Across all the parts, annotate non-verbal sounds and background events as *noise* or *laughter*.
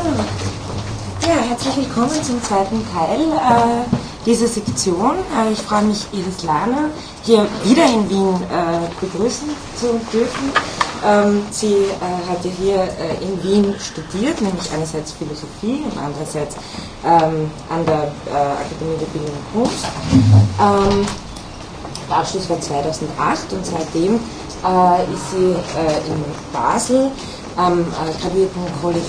Ja, herzlich willkommen zum zweiten Teil äh, dieser Sektion. Äh, ich freue mich, Iris Lahner hier wieder in Wien äh, begrüßen zu dürfen. Ähm, sie äh, hatte hier äh, in Wien studiert, nämlich einerseits Philosophie und andererseits ähm, an der äh, Akademie der Bildung und Kunst. Ähm, der Abschluss war 2008 und seitdem ist sie in Basel am Graduierten College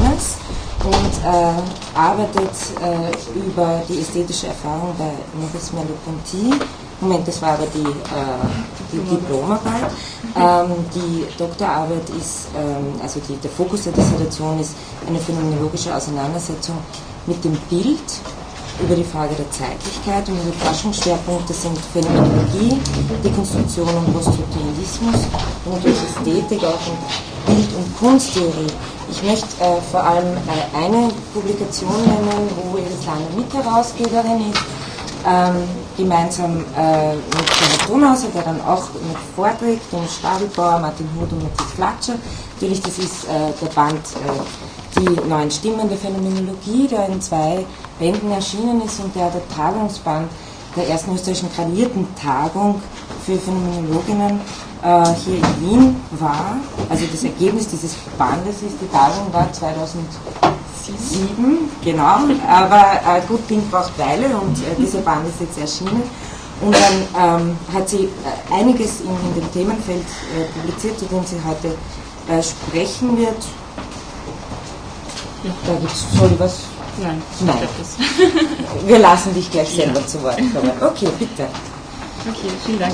Iconis und äh, arbeitet äh, über die ästhetische Erfahrung bei Maurice Merleau-Ponty. Moment, das war aber die, äh, die Diplomarbeit. Ähm, die Doktorarbeit ist, ähm, also die, der Fokus der Dissertation ist eine phänomenologische Auseinandersetzung mit dem Bild über die Frage der Zeitlichkeit und ihre Forschungsschwerpunkte sind Phänomenologie, Dekonstruktion und Poststrukturalismus und natürlich Ästhetik auch und Bild- und Kunsttheorie. Ich möchte äh, vor allem äh, eine Publikation nennen, wo Lange Mitherausgeberin ist, ähm, gemeinsam äh, mit Gerhard Donhauser, der dann auch mit vorträgt, dem Stadelbauer, Martin Huth und Matthias Flatscher. Natürlich, das ist äh, der Band äh, Die neuen Stimmen der Phänomenologie, der in zwei Bänden erschienen ist und der der Tagungsband der ersten österreichischen gradierten Tagung für Phänomenologinnen äh, hier in Wien war. Also das Ergebnis dieses Bandes ist, die Tagung war 2007, genau, aber äh, gut Ding braucht Weile und äh, dieser Band ist jetzt erschienen. Und dann ähm, hat sie äh, einiges in, in, dem Themenfeld äh, publiziert, zu dem sie heute äh, sprechen wird. Da gibt es, soll was? Nein, Nein. *laughs* Wir lassen dich gleich selber ja. zu Wort kommen. Okay, bitte. Okay, vielen Dank.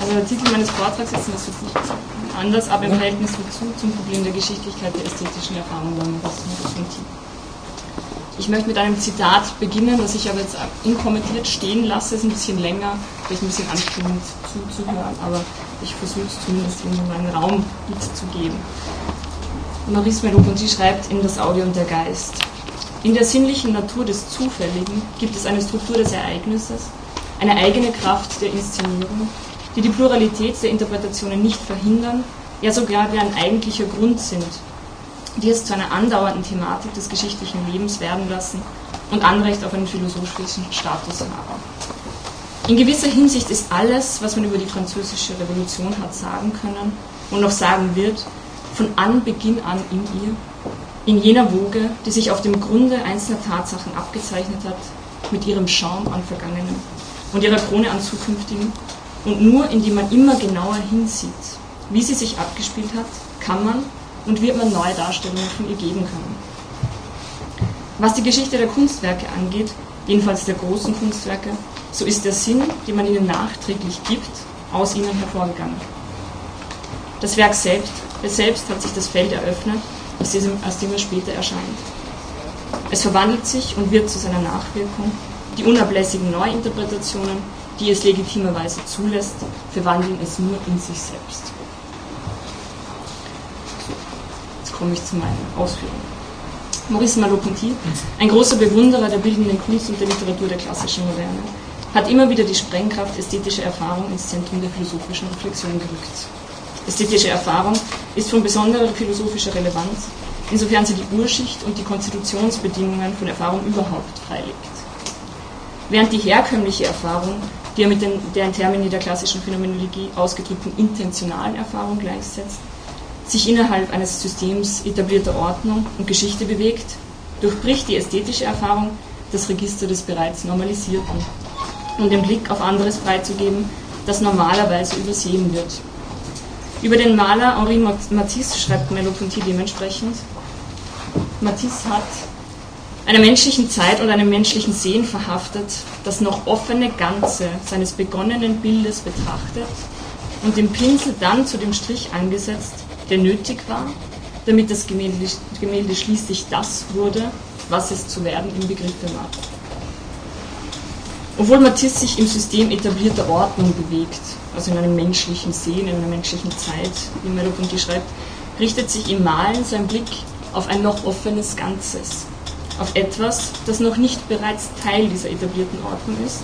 Also der Titel meines Vortrags ist natürlich nicht anders, aber im Verhältnis dazu zum Problem der Geschichtlichkeit der ästhetischen Erfahrung beim Motiv. Ich möchte mit einem Zitat beginnen, das ich aber jetzt unkommentiert stehen lasse, ist ein bisschen länger, vielleicht ein bisschen anstrengend zuzuhören, aber ich versuche es zumindest in meinen Raum mitzugeben. Maurice Merleau-Ponty schreibt in Das Audio und der Geist. In der sinnlichen Natur des Zufälligen gibt es eine Struktur des Ereignisses, eine eigene Kraft der Inszenierung, die die Pluralität der Interpretationen nicht verhindern, ja sogar deren eigentlicher Grund sind, die es zu einer andauernden Thematik des geschichtlichen Lebens werden lassen und Anrecht auf einen philosophischen Status haben. In gewisser Hinsicht ist alles, was man über die französische Revolution hat sagen können und noch sagen wird, von Anbeginn an in ihr, in jener Woge, die sich auf dem Grunde einzelner Tatsachen abgezeichnet hat, mit ihrem Schaum an Vergangenem und ihrer Krone an Zukünftigen und nur indem man immer genauer hinsieht, wie sie sich abgespielt hat, kann man und wird man neue Darstellungen von ihr geben können. Was die Geschichte der Kunstwerke angeht, jedenfalls der großen Kunstwerke, so ist der Sinn, den man ihnen nachträglich gibt, aus ihnen hervorgegangen. Das Werk selbst, selbst hat sich das Feld eröffnet, aus dem, aus dem er später erscheint. Es verwandelt sich und wird zu seiner Nachwirkung. Die unablässigen Neuinterpretationen die es legitimerweise zulässt, verwandeln es nur in sich selbst. Jetzt komme ich zu meinen Ausführungen. Maurice Merleau-Ponty, ein großer Bewunderer der bildenden Kunst und der Literatur der klassischen Moderne, hat immer wieder die Sprengkraft ästhetischer Erfahrung ins Zentrum der philosophischen Reflexion gerückt. Ästhetische Erfahrung ist von besonderer philosophischer Relevanz, insofern sie die Urschicht und die Konstitutionsbedingungen von Erfahrung überhaupt freilegt. Während die herkömmliche Erfahrung die er mit den, der in Termini der klassischen Phänomenologie ausgedrückten intentionalen Erfahrung gleichsetzt, sich innerhalb eines Systems etablierter Ordnung und Geschichte bewegt, durchbricht die ästhetische Erfahrung das Register des bereits Normalisierten, um den Blick auf anderes freizugeben, das normalerweise übersehen wird. Über den Maler Henri Matisse schreibt Merleau-Ponty dementsprechend, Matisse hat einer menschlichen Zeit und einem menschlichen Sehen verhaftet, das noch offene Ganze seines begonnenen Bildes betrachtet und den Pinsel dann zu dem Strich angesetzt, der nötig war, damit das Gemälde, Gemälde schließlich das wurde, was es zu werden im Begriffe war. Obwohl Matisse sich im System etablierter Ordnung bewegt, also in einem menschlichen Sehen, in einer menschlichen Zeit, wie Merleau-Ponty schreibt, richtet sich im Malen sein Blick auf ein noch offenes Ganzes, auf etwas, das noch nicht bereits Teil dieser etablierten Ordnung ist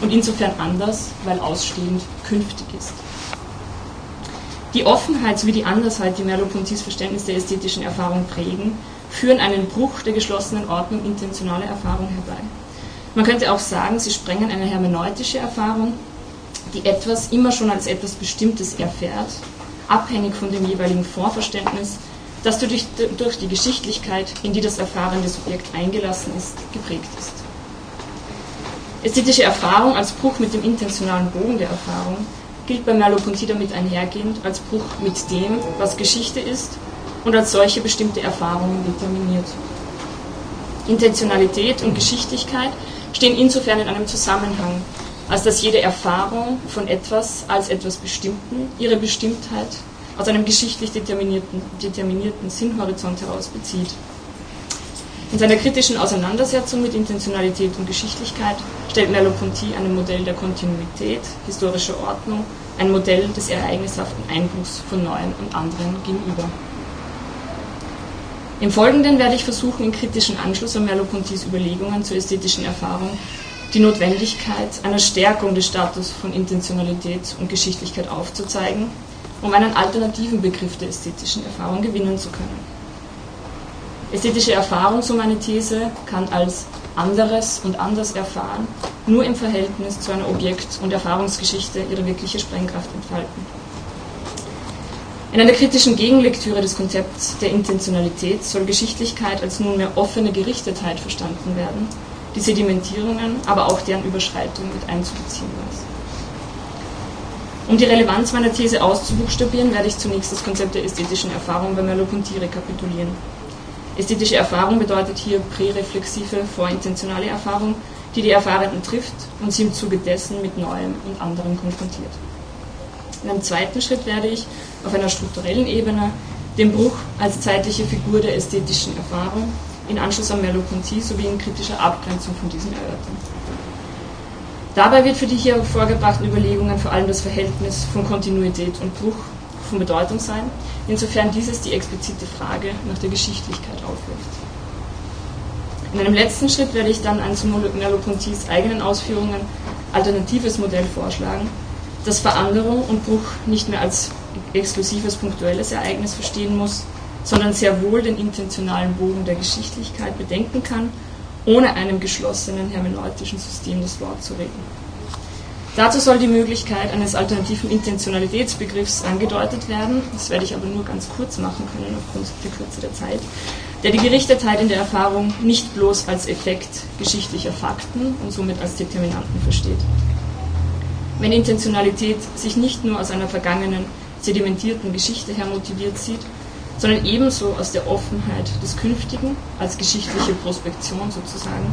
und insofern anders, weil ausstehend künftig ist. Die Offenheit sowie die Andersheit, die Merleau-Ponty's Verständnis der ästhetischen Erfahrung prägen, führen einen Bruch der geschlossenen Ordnung intentionaler Erfahrung herbei. Man könnte auch sagen, sie sprengen eine hermeneutische Erfahrung, die etwas immer schon als etwas Bestimmtes erfährt, abhängig von dem jeweiligen Vorverständnis, das durch, durch die Geschichtlichkeit, in die das erfahrene Subjekt eingelassen ist, geprägt ist. Ästhetische Erfahrung als Bruch mit dem intentionalen Bogen der Erfahrung gilt bei Merleau-Ponty damit einhergehend als Bruch mit dem, was Geschichte ist und als solche bestimmte Erfahrungen determiniert. Intentionalität und Geschichtlichkeit stehen insofern in einem Zusammenhang, als dass jede Erfahrung von etwas als etwas Bestimmten ihre Bestimmtheit aus einem geschichtlich determinierten, determinierten Sinnhorizont heraus bezieht. In seiner kritischen Auseinandersetzung mit Intentionalität und Geschichtlichkeit stellt Merleau-Ponty einem Modell der Kontinuität, historischer Ordnung, ein Modell des ereignishaften Einbruchs von Neuem und Anderen gegenüber. Im Folgenden werde ich versuchen, in kritischen Anschluss an Merleau-Pontys Überlegungen zur ästhetischen Erfahrung die Notwendigkeit einer Stärkung des Status von Intentionalität und Geschichtlichkeit aufzuzeigen, um einen alternativen Begriff der ästhetischen Erfahrung gewinnen zu können. Ästhetische Erfahrung, so meine These, kann als anderes und anders erfahren nur im Verhältnis zu einer Objekt- und Erfahrungsgeschichte ihre wirkliche Sprengkraft entfalten. In einer kritischen Gegenlektüre des Konzepts der Intentionalität soll Geschichtlichkeit als nunmehr offene Gerichtetheit verstanden werden, die Sedimentierungen, aber auch deren Überschreitung mit einzubeziehen weiß. Um die Relevanz meiner These auszubuchstabieren, werde ich zunächst das Konzept der ästhetischen Erfahrung bei Merleau-Ponty rekapitulieren. Ästhetische Erfahrung bedeutet hier präreflexive, vorintentionale Erfahrung, die die Erfahrenden trifft und sie im Zuge dessen mit Neuem und anderem konfrontiert. In einem zweiten Schritt werde ich auf einer strukturellen Ebene den Bruch als zeitliche Figur der ästhetischen Erfahrung in Anschluss an Merleau-Ponty sowie in kritischer Abgrenzung von diesem erörtern. Dabei wird für die hier vorgebrachten Überlegungen vor allem das Verhältnis von Kontinuität und Bruch von Bedeutung sein, insofern dieses die explizite Frage nach der Geschichtlichkeit aufwirft. In einem letzten Schritt werde ich dann ein zu Merleau-Pontys eigenen Ausführungen alternatives Modell vorschlagen, das Veränderung und Bruch nicht mehr als exklusives punktuelles Ereignis verstehen muss, sondern sehr wohl den intentionalen Bogen der Geschichtlichkeit bedenken kann, ohne einem geschlossenen hermeneutischen System das Wort zu reden. Dazu soll die Möglichkeit eines alternativen Intentionalitätsbegriffs angedeutet werden, das werde ich aber nur ganz kurz machen können aufgrund der Kürze der Zeit, der die Gerichtetheit in der Erfahrung nicht bloß als Effekt geschichtlicher Fakten und somit als Determinanten versteht. Wenn Intentionalität sich nicht nur aus einer vergangenen, sedimentierten Geschichte her motiviert sieht, sondern ebenso aus der Offenheit des Künftigen als geschichtliche Prospektion sozusagen,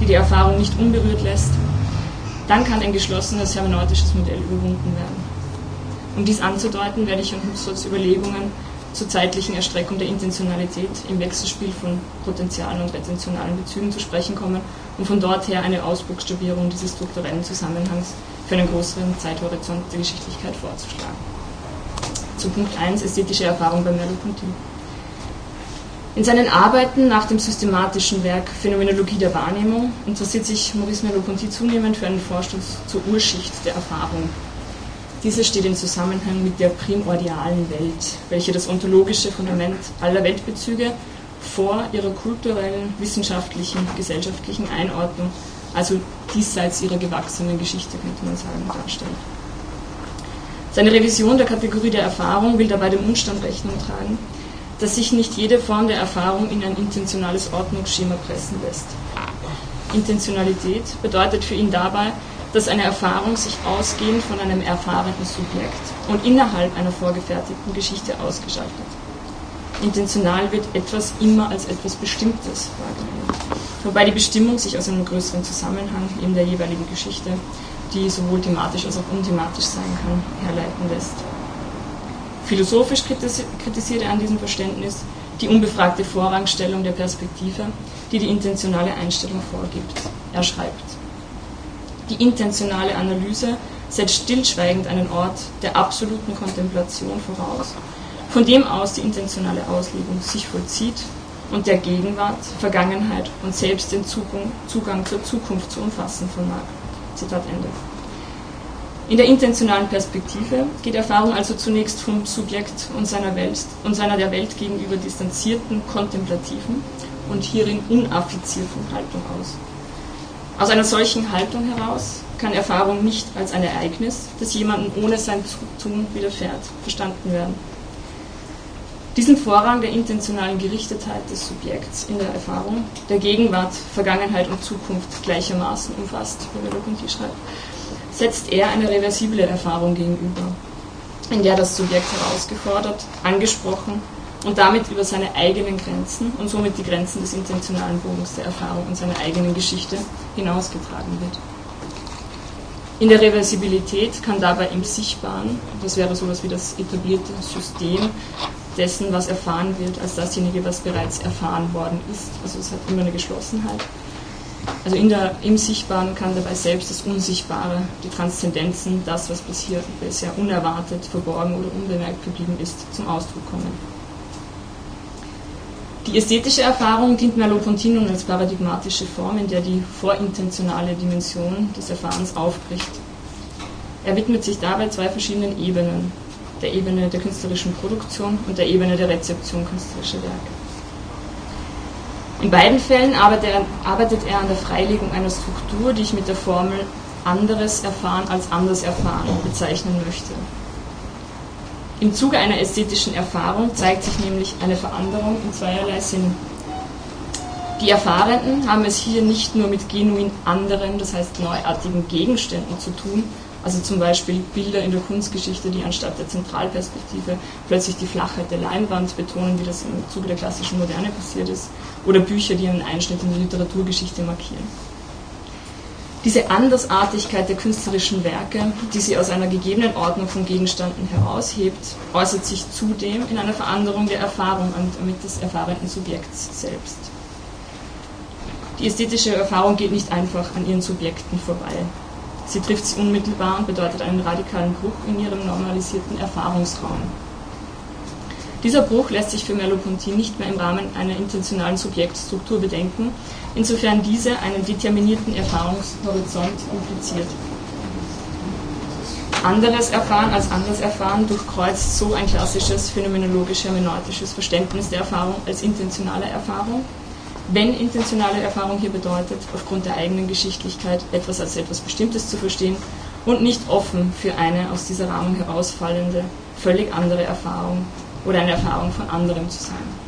die die Erfahrung nicht unberührt lässt, dann kann ein geschlossenes hermeneutisches Modell überwunden werden. Um dies anzudeuten, werde ich an Husserls Überlegungen zur zeitlichen Erstreckung der Intentionalität im Wechselspiel von potentialen und retentionalen Bezügen zu sprechen kommen und von dort her eine Ausbuchstabierung dieses strukturellen Zusammenhangs für einen größeren Zeithorizont der Geschichtlichkeit vorzuschlagen. Zu Punkt 1 ästhetische Erfahrung bei Merleau-Ponty. In seinen Arbeiten nach dem systematischen Werk Phänomenologie der Wahrnehmung interessiert sich Maurice Merleau-Ponty zunehmend für einen Vorstoß zur Urschicht der Erfahrung. Diese steht in Zusammenhang mit der primordialen Welt, welche das ontologische Fundament aller Weltbezüge vor ihrer kulturellen, wissenschaftlichen, gesellschaftlichen Einordnung, also diesseits ihrer gewachsenen Geschichte, könnte man sagen, darstellt. Seine Revision der Kategorie der Erfahrung will dabei dem Umstand Rechnung tragen, dass sich nicht jede Form der Erfahrung in ein intentionales Ordnungsschema pressen lässt. Intentionalität bedeutet für ihn dabei, dass eine Erfahrung sich ausgehend von einem erfahrenen Subjekt und innerhalb einer vorgefertigten Geschichte ausgestaltet. Intentional wird etwas immer als etwas Bestimmtes wahrgenommen, wobei die Bestimmung sich aus einem größeren Zusammenhang in der jeweiligen Geschichte die sowohl thematisch als auch unthematisch sein kann, herleiten lässt. Philosophisch kritisiert er an diesem Verständnis die unbefragte Vorrangstellung der Perspektive, die die intentionale Einstellung vorgibt. Er schreibt, die intentionale Analyse setzt stillschweigend einen Ort der absoluten Kontemplation voraus, von dem aus die intentionale Auslegung sich vollzieht und der Gegenwart, Vergangenheit und selbst den Zugang zur Zukunft zu umfassen vermag. Zitat Ende. In der intentionalen Perspektive geht Erfahrung also zunächst vom Subjekt und seiner, Welt, und seiner der Welt gegenüber distanzierten, kontemplativen und hierin unaffizierten Haltung aus. Aus einer solchen Haltung heraus kann Erfahrung nicht als ein Ereignis, das jemandem ohne sein Zutun widerfährt, verstanden werden. Diesen Vorrang der intentionalen Gerichtetheit des Subjekts in der Erfahrung, der Gegenwart, Vergangenheit und Zukunft gleichermaßen umfasst, wie Merleau-Ponty schreibt, setzt er eine reversible Erfahrung gegenüber, in der das Subjekt herausgefordert, angesprochen und damit über seine eigenen Grenzen und somit die Grenzen des intentionalen Bogens der Erfahrung und seiner eigenen Geschichte hinausgetragen wird. In der Reversibilität kann dabei im Sichtbaren, das wäre sowas wie das etablierte System dessen, was erfahren wird, als dasjenige, was bereits erfahren worden ist, also es hat immer eine Geschlossenheit, also in der, im Sichtbaren kann dabei selbst das Unsichtbare, die Transzendenzen, das, was bis hier bisher unerwartet, verborgen oder unbemerkt geblieben ist, zum Ausdruck kommen. Die ästhetische Erfahrung dient Merleau-Ponty nun als paradigmatische Form, in der die vorintentionale Dimension des Erfahrens aufbricht. Er widmet sich dabei zwei verschiedenen Ebenen, der Ebene der künstlerischen Produktion und der Ebene der Rezeption künstlerischer Werke. In beiden Fällen arbeitet er, arbeitet er an der Freilegung einer Struktur, die ich mit der Formel anderes erfahren als anders erfahren bezeichnen möchte. Im Zuge einer ästhetischen Erfahrung zeigt sich nämlich eine Veränderung in zweierlei Sinn. Die Erfahrenden haben es hier nicht nur mit genuin anderen, das heißt neuartigen Gegenständen zu tun, also zum Beispiel Bilder in der Kunstgeschichte, die anstatt der Zentralperspektive plötzlich die Flachheit der Leinwand betonen, wie das im Zuge der klassischen Moderne passiert ist, oder Bücher, die einen Einschnitt in die Literaturgeschichte markieren. Diese Andersartigkeit der künstlerischen Werke, die sie aus einer gegebenen Ordnung von Gegenständen heraushebt, äußert sich zudem in einer Veränderung der Erfahrung mit des erfahrenden Subjekts selbst. Die ästhetische Erfahrung geht nicht einfach an ihren Subjekten vorbei. Sie trifft sie unmittelbar und bedeutet einen radikalen Bruch in ihrem normalisierten Erfahrungsraum. Dieser Bruch lässt sich für Merleau-Ponty nicht mehr im Rahmen einer intentionalen Subjektstruktur bedenken, insofern diese einen determinierten Erfahrungshorizont impliziert. Anderes Erfahren als anders erfahren durchkreuzt so ein klassisches phänomenologisch-hermeneutisches Verständnis der Erfahrung als intentionale Erfahrung wenn intentionale Erfahrung hier bedeutet, aufgrund der eigenen Geschichtlichkeit etwas als etwas Bestimmtes zu verstehen und nicht offen für eine aus dieser Rahmen herausfallende, völlig andere Erfahrung oder eine Erfahrung von anderem zu sein.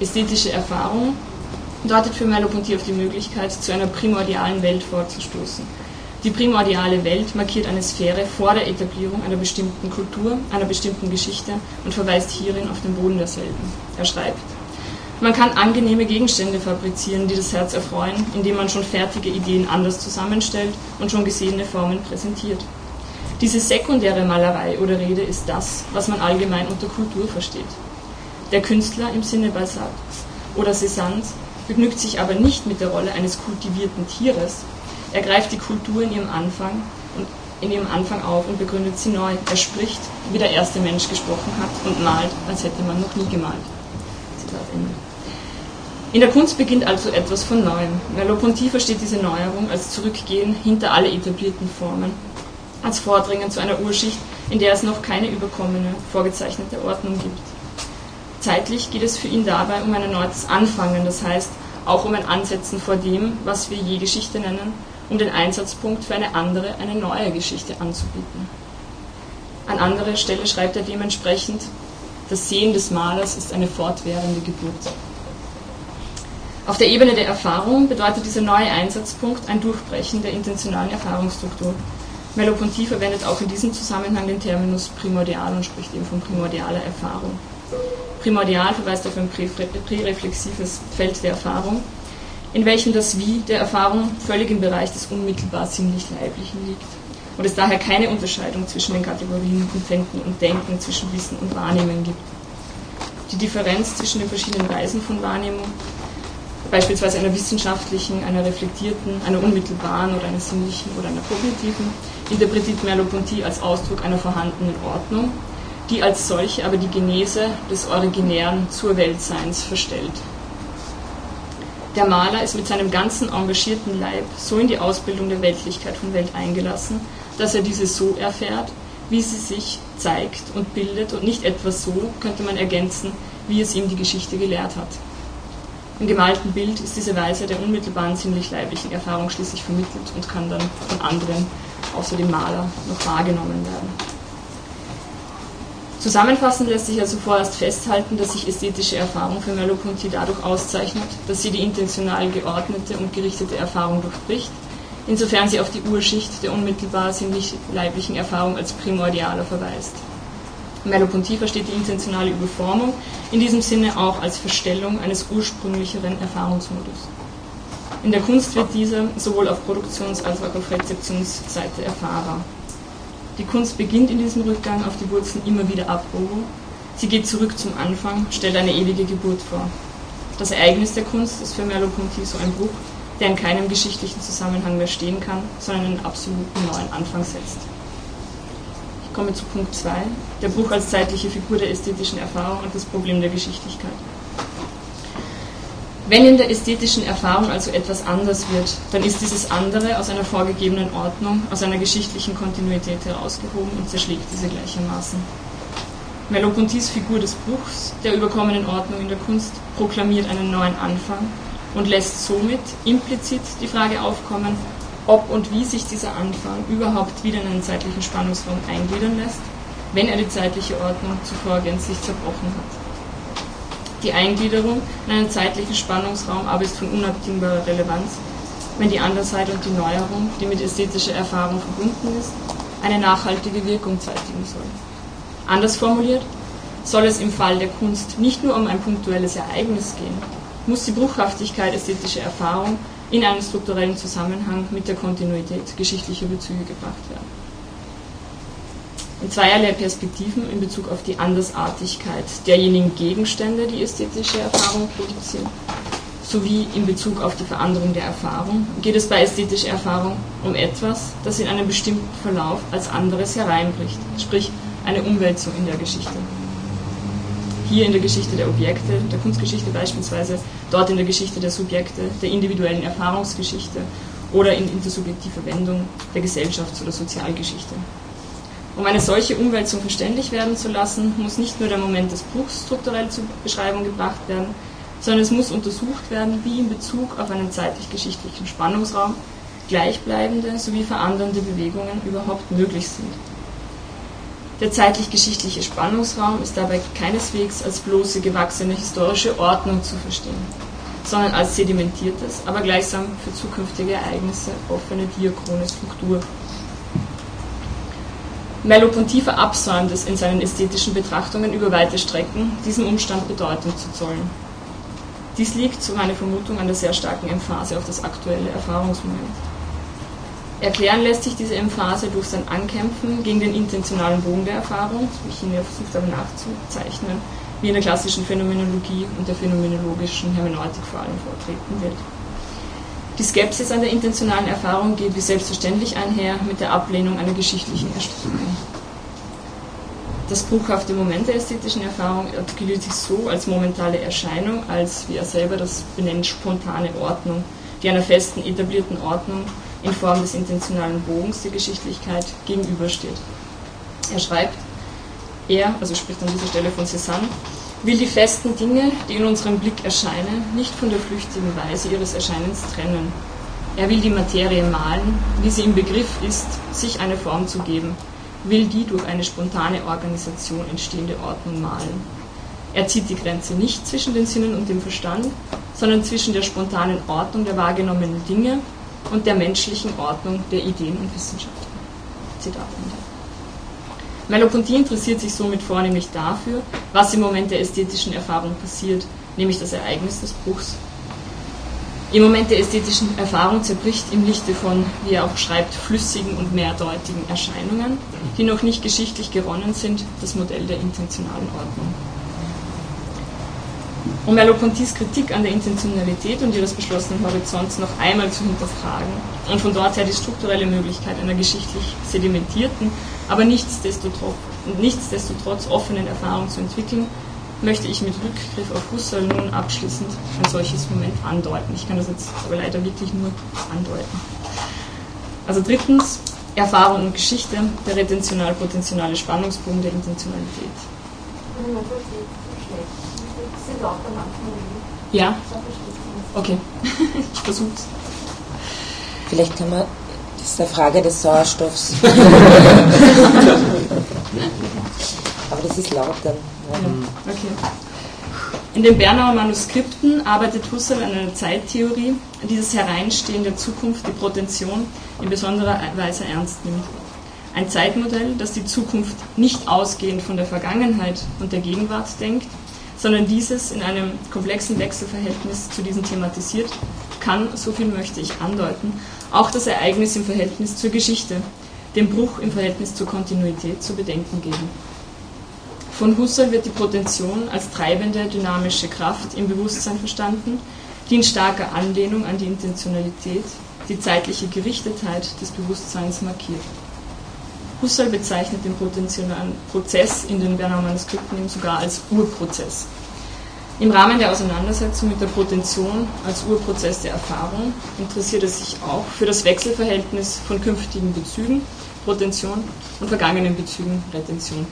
Ästhetische Erfahrung deutet für Merleau-Ponty auf die Möglichkeit, zu einer primordialen Welt vorzustoßen. Die primordiale Welt markiert eine Sphäre vor der Etablierung einer bestimmten Kultur, einer bestimmten Geschichte und verweist hierin auf den Boden derselben. Er schreibt, man kann angenehme Gegenstände fabrizieren, die das Herz erfreuen, indem man schon fertige Ideen anders zusammenstellt und schon gesehene Formen präsentiert. Diese sekundäre Malerei oder Rede ist das, was man allgemein unter Kultur versteht. Der Künstler im Sinne Balzacs oder Cézannes begnügt sich aber nicht mit der Rolle eines kultivierten Tieres. Er greift die Kultur in ihrem Anfang und in ihrem Anfang auf und begründet sie neu. Er spricht, wie der erste Mensch gesprochen hat und malt, als hätte man noch nie gemalt. Zitat Ende. In der Kunst beginnt also etwas von Neuem. Merleau-Ponty versteht diese Neuerung als Zurückgehen hinter alle etablierten Formen, als Vordringen zu einer Urschicht, in der es noch keine überkommene, vorgezeichnete Ordnung gibt. Zeitlich geht es für ihn dabei um ein erneutes Anfangen, das heißt auch um ein Ansetzen vor dem, was wir je Geschichte nennen, um den Einsatzpunkt für eine andere, eine neue Geschichte anzubieten. An anderer Stelle schreibt er dementsprechend, das Sehen des Malers ist eine fortwährende Geburt. Auf der Ebene der Erfahrung bedeutet dieser neue Einsatzpunkt ein Durchbrechen der intentionalen Erfahrungsstruktur. Merleau-Ponty verwendet auch in diesem Zusammenhang den Terminus primordial und spricht eben von primordialer Erfahrung. Primordial verweist auf ein präreflexives Feld der Erfahrung, in welchem das Wie der Erfahrung völlig im Bereich des unmittelbar sinnlich Leiblichen liegt und es daher keine Unterscheidung zwischen den Kategorien Empfinden und Denken, zwischen Wissen und Wahrnehmen gibt. Die Differenz zwischen den verschiedenen Weisen von Wahrnehmung beispielsweise einer wissenschaftlichen, einer reflektierten, einer unmittelbaren oder einer sinnlichen oder einer kognitiven, interpretiert Merleau-Ponty als Ausdruck einer vorhandenen Ordnung, die als solche aber die Genese des originären zur Weltseins verstellt. Der Maler ist mit seinem ganzen engagierten Leib so in die Ausbildung der Weltlichkeit von Welt eingelassen, dass er diese so erfährt, wie sie sich zeigt und bildet und nicht etwas so, könnte man ergänzen, wie es ihm die Geschichte gelehrt hat. Im gemalten Bild ist diese Weise der unmittelbaren sinnlich-leiblichen Erfahrung schließlich vermittelt und kann dann von anderen, außer dem Maler, noch wahrgenommen werden. Zusammenfassend lässt sich also vorerst festhalten, dass sich ästhetische Erfahrung für Merleau-Ponty dadurch auszeichnet, dass sie die intentional geordnete und gerichtete Erfahrung durchbricht, insofern sie auf die Urschicht der unmittelbar sinnlich-leiblichen Erfahrung als primordialer verweist. Merleau-Ponty versteht die intentionale Überformung in diesem Sinne auch als Verstellung eines ursprünglicheren Erfahrungsmodus. In der Kunst wird dieser sowohl auf Produktions- als auch auf Rezeptionsseite erfahrbar. Die Kunst beginnt in diesem Rückgang auf die Wurzeln immer wieder abbogen. Sie geht zurück zum Anfang, stellt eine ewige Geburt vor. Das Ereignis der Kunst ist für Merleau-Ponty so ein Bruch, der in keinem geschichtlichen Zusammenhang mehr stehen kann, sondern einen absoluten neuen Anfang setzt komme zu Punkt 2, der Bruch als zeitliche Figur der ästhetischen Erfahrung und das Problem der Geschichtlichkeit. Wenn in der ästhetischen Erfahrung also etwas anders wird, dann ist dieses andere aus einer vorgegebenen Ordnung, aus einer geschichtlichen Kontinuität herausgehoben und zerschlägt diese gleichermaßen. Merleau-Pontys Figur des Bruchs, der überkommenen Ordnung in der Kunst, proklamiert einen neuen Anfang und lässt somit implizit die Frage aufkommen, ob und wie sich dieser Anfang überhaupt wieder in einen zeitlichen Spannungsraum eingliedern lässt, wenn er die zeitliche Ordnung zuvor gänzlich zerbrochen hat. Die Eingliederung in einen zeitlichen Spannungsraum aber ist von unabdingbarer Relevanz, wenn die Andersheit und die Neuerung, die mit ästhetischer Erfahrung verbunden ist, eine nachhaltige Wirkung zeitigen soll. Anders formuliert, soll es im Fall der Kunst nicht nur um ein punktuelles Ereignis gehen, muss die Bruchhaftigkeit ästhetischer Erfahrung in einen strukturellen Zusammenhang mit der Kontinuität geschichtlicher Bezüge gebracht werden. In zweierlei Perspektiven in Bezug auf die Andersartigkeit derjenigen Gegenstände, die ästhetische Erfahrung produzieren, sowie in Bezug auf die Veränderung der Erfahrung geht es bei ästhetischer Erfahrung um etwas, das in einem bestimmten Verlauf als anderes hereinbricht, sprich eine Umwälzung in der Geschichte hier in der Geschichte der Objekte, der Kunstgeschichte beispielsweise, dort in der Geschichte der Subjekte, der individuellen Erfahrungsgeschichte oder in intersubjektiver Wendung der Gesellschafts- oder Sozialgeschichte. Um eine solche Umwälzung verständlich werden zu lassen, muss nicht nur der Moment des Bruchs strukturell zur Beschreibung gebracht werden, sondern es muss untersucht werden, wie in Bezug auf einen zeitlich-geschichtlichen Spannungsraum gleichbleibende sowie verandernde Bewegungen überhaupt möglich sind der zeitlich-geschichtliche Spannungsraum ist dabei keineswegs als bloße gewachsene historische Ordnung zu verstehen, sondern als sedimentiertes, aber gleichsam für zukünftige Ereignisse offene diachrone Struktur. Merleau-Ponty verabsäumt es in seinen ästhetischen Betrachtungen über weite Strecken, diesem Umstand Bedeutung zu zollen. Dies liegt, so meine Vermutung, an der sehr starken Emphase auf das aktuelle Erfahrungsmoment. Erklären lässt sich diese Emphase durch sein Ankämpfen gegen den intentionalen Bogen der Erfahrung, wie ich ihn ja versucht habe nachzuzeichnen, wie in der klassischen Phänomenologie und der phänomenologischen Hermeneutik vor allem vortreten wird. Die Skepsis an der intentionalen Erfahrung geht wie selbstverständlich einher mit der Ablehnung einer geschichtlichen Erstückung. Das bruchhafte Moment der ästhetischen Erfahrung artikuliert sich so als momentale Erscheinung, als, wie er selber das benennt, spontane Ordnung, die einer festen, etablierten Ordnung in Form des intentionalen Bogens der Geschichtlichkeit gegenübersteht. Er schreibt, er, also spricht an dieser Stelle von Cézanne, will die festen Dinge, die in unserem Blick erscheinen, nicht von der flüchtigen Weise ihres Erscheinens trennen. Er will die Materie malen, wie sie im Begriff ist, sich eine Form zu geben, will die durch eine spontane Organisation entstehende Ordnung malen. Er zieht die Grenze nicht zwischen den Sinnen und dem Verstand, sondern zwischen der spontanen Ordnung der wahrgenommenen Dinge und der menschlichen Ordnung der Ideen und Wissenschaften. Zitat Ende. Merleau-Ponty interessiert sich somit vornehmlich dafür, was im Moment der ästhetischen Erfahrung passiert, nämlich das Ereignis des Bruchs. Im Moment der ästhetischen Erfahrung zerbricht im Lichte von, wie er auch schreibt, flüssigen und mehrdeutigen Erscheinungen, die noch nicht geschichtlich geronnen sind, das Modell der intentionalen Ordnung. Um Merleau-Pontys Kritik an der Intentionalität und ihres beschlossenen Horizonts noch einmal zu hinterfragen und von dort her die strukturelle Möglichkeit einer geschichtlich sedimentierten, aber nichtsdestotrotz, offenen Erfahrung zu entwickeln, möchte ich mit Rückgriff auf Husserl nun abschließend ein solches Moment andeuten. Ich kann das jetzt aber leider wirklich nur andeuten. Also drittens, Erfahrung und Geschichte, der retentional-potenziale Spannungsbogen der Intentionalität. Ja? Okay, *laughs* ich versuch's. Vielleicht kann man, das ist eine Frage des Sauerstoffs. *laughs* Aber das ist laut dann. Ja. Okay. In den Bernauer Manuskripten arbeitet Husserl an einer Zeittheorie, die das Hereinstehen der Zukunft, die Protention, in besonderer Weise ernst nimmt. Ein Zeitmodell, das die Zukunft nicht ausgehend von der Vergangenheit und der Gegenwart denkt, sondern dieses in einem komplexen Wechselverhältnis zu diesen thematisiert, kann, so viel möchte ich andeuten, auch das Ereignis im Verhältnis zur Geschichte, den Bruch im Verhältnis zur Kontinuität zu bedenken geben. Von Husserl wird die Protention als treibende, dynamische Kraft im Bewusstsein verstanden, die in starker Anlehnung an die Intentionalität, die zeitliche Gerichtetheit des Bewusstseins markiert. Husserl bezeichnet den potenzialen Prozess in den Bernauer Manuskripten sogar als Urprozess. Im Rahmen der Auseinandersetzung mit der Protention als Urprozess der Erfahrung interessiert er sich auch für das Wechselverhältnis von künftigen Bezügen, Protention, und vergangenen Bezügen, Retention.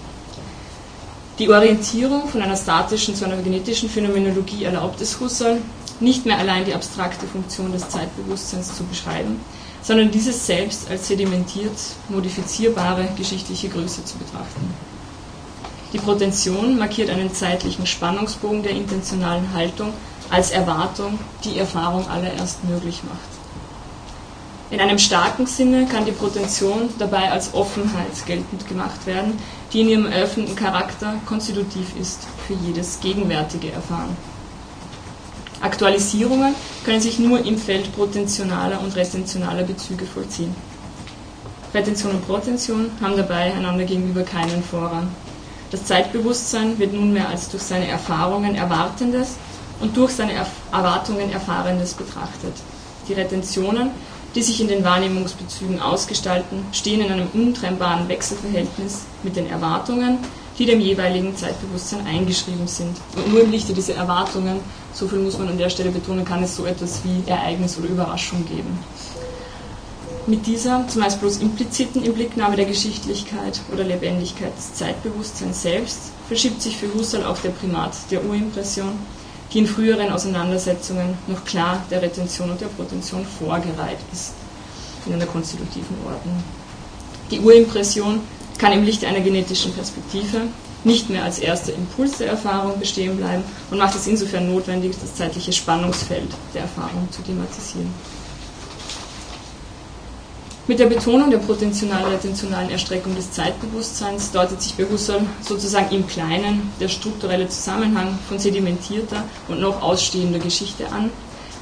Die Orientierung von einer statischen zu einer genetischen Phänomenologie erlaubt es Husserl, nicht mehr allein die abstrakte Funktion des Zeitbewusstseins zu beschreiben, sondern dieses selbst als sedimentiert, modifizierbare geschichtliche Größe zu betrachten. Die Protention markiert einen zeitlichen Spannungsbogen der intentionalen Haltung als Erwartung, die Erfahrung allererst möglich macht. In einem starken Sinne kann die Protention dabei als Offenheit geltend gemacht werden, die in ihrem eröffneten Charakter konstitutiv ist für jedes gegenwärtige Erfahren. Aktualisierungen können sich nur im Feld protentionaler und retentionaler Bezüge vollziehen. Retention und Protention haben dabei einander gegenüber keinen Vorrang. Das Zeitbewusstsein wird nunmehr als durch seine Erfahrungen Erwartendes und durch seine Erwartungen Erfahrendes betrachtet. Die Retentionen, die sich in den Wahrnehmungsbezügen ausgestalten, stehen in einem untrennbaren Wechselverhältnis mit den Erwartungen, die dem jeweiligen Zeitbewusstsein eingeschrieben sind. Und nur im Lichte dieser Erwartungen, so viel muss man an der Stelle betonen, kann es so etwas wie Ereignis oder Überraschung geben. Mit dieser zumeist bloß impliziten Inblicknahme der Geschichtlichkeit oder Lebendigkeit des Zeitbewusstseins selbst verschiebt sich für Husserl auch der Primat der Urimpression, die in früheren Auseinandersetzungen noch klar der Retention und der Protention vorgereiht ist, in einer konstitutiven Ordnung. Die Urimpression kann im Lichte einer genetischen Perspektive nicht mehr als erster Impuls der Erfahrung bestehen bleiben und macht es insofern notwendig, das zeitliche Spannungsfeld der Erfahrung zu thematisieren. Mit der Betonung der potenzial-retentionalen Erstreckung des Zeitbewusstseins deutet sich bei Husserl sozusagen im Kleinen der strukturelle Zusammenhang von sedimentierter und noch ausstehender Geschichte an,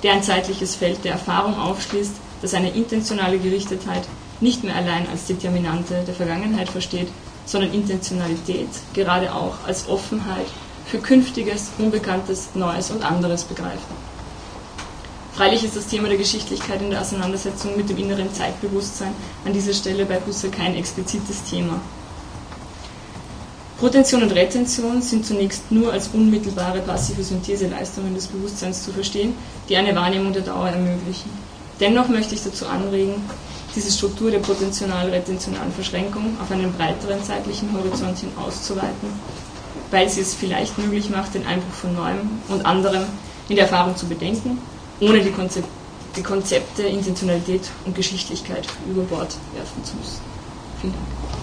der ein zeitliches Feld der Erfahrung aufschließt, das eine intentionale Gerichtetheit nicht mehr allein als Determinante der Vergangenheit versteht, sondern Intentionalität gerade auch als Offenheit für Künftiges, Unbekanntes, Neues und anderes begreift. Freilich ist das Thema der Geschichtlichkeit in der Auseinandersetzung mit dem inneren Zeitbewusstsein an dieser Stelle bei Husserl kein explizites Thema. Protention und Retention sind zunächst nur als unmittelbare passive Syntheseleistungen des Bewusstseins zu verstehen, die eine Wahrnehmung der Dauer ermöglichen. Dennoch möchte ich dazu anregen, diese Struktur der potenzial-retentionalen Verschränkung auf einen breiteren zeitlichen Horizont hin auszuweiten, weil sie es vielleicht möglich macht, den Einbruch von Neuem und anderem in der Erfahrung zu bedenken, ohne die, Konzep die Konzepte Intentionalität und Geschichtlichkeit über Bord werfen zu müssen. Vielen Dank.